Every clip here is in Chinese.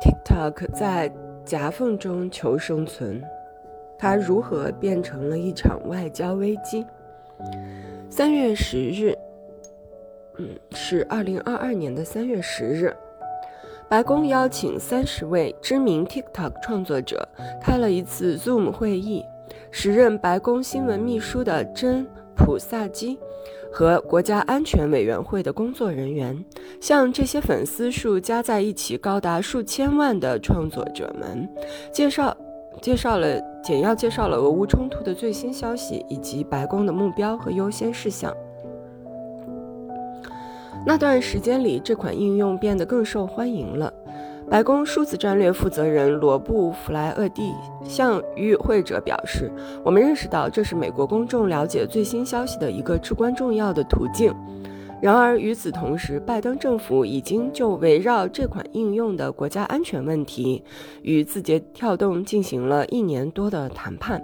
TikTok 在夹缝中求生存，它如何变成了一场外交危机？三月十日，嗯，是二零二二年的三月十日，白宫邀请三十位知名 TikTok 创作者开了一次 Zoom 会议，时任白宫新闻秘书的真普萨基。和国家安全委员会的工作人员向这些粉丝数加在一起高达数千万的创作者们介绍介绍了简要介绍了俄乌冲突的最新消息以及白宫的目标和优先事项。那段时间里，这款应用变得更受欢迎了。白宫数字战略负责人罗布·弗莱厄蒂向与会者表示：“我们认识到这是美国公众了解最新消息的一个至关重要的途径。”然而，与此同时，拜登政府已经就围绕这款应用的国家安全问题与字节跳动进行了一年多的谈判。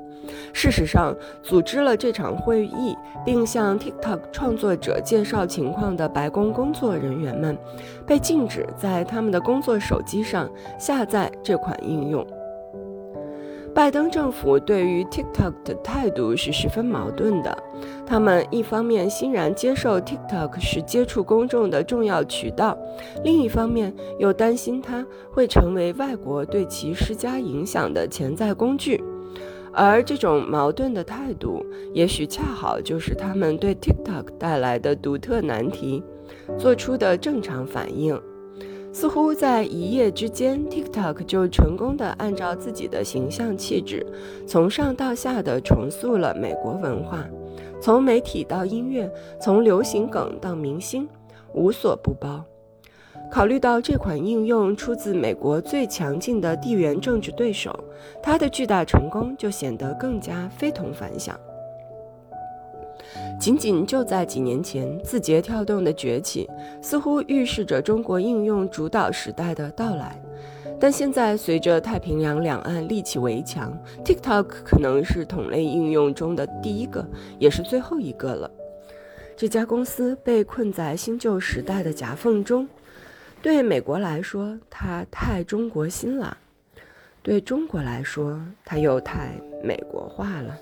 事实上，组织了这场会议并向 TikTok 创作者介绍情况的白宫工作人员们，被禁止在他们的工作手机上下载这款应用。拜登政府对于 TikTok 的态度是十分矛盾的。他们一方面欣然接受 TikTok 是接触公众的重要渠道，另一方面又担心它会成为外国对其施加影响的潜在工具。而这种矛盾的态度，也许恰好就是他们对 TikTok 带来的独特难题做出的正常反应。似乎在一夜之间，TikTok 就成功地按照自己的形象气质，从上到下的重塑了美国文化，从媒体到音乐，从流行梗到明星，无所不包。考虑到这款应用出自美国最强劲的地缘政治对手，它的巨大成功就显得更加非同凡响。仅仅就在几年前，字节跳动的崛起似乎预示着中国应用主导时代的到来。但现在，随着太平洋两岸立起围墙，TikTok 可能是同类应用中的第一个，也是最后一个了。这家公司被困在新旧时代的夹缝中。对美国来说，它太中国心了；对中国来说，它又太美国化了。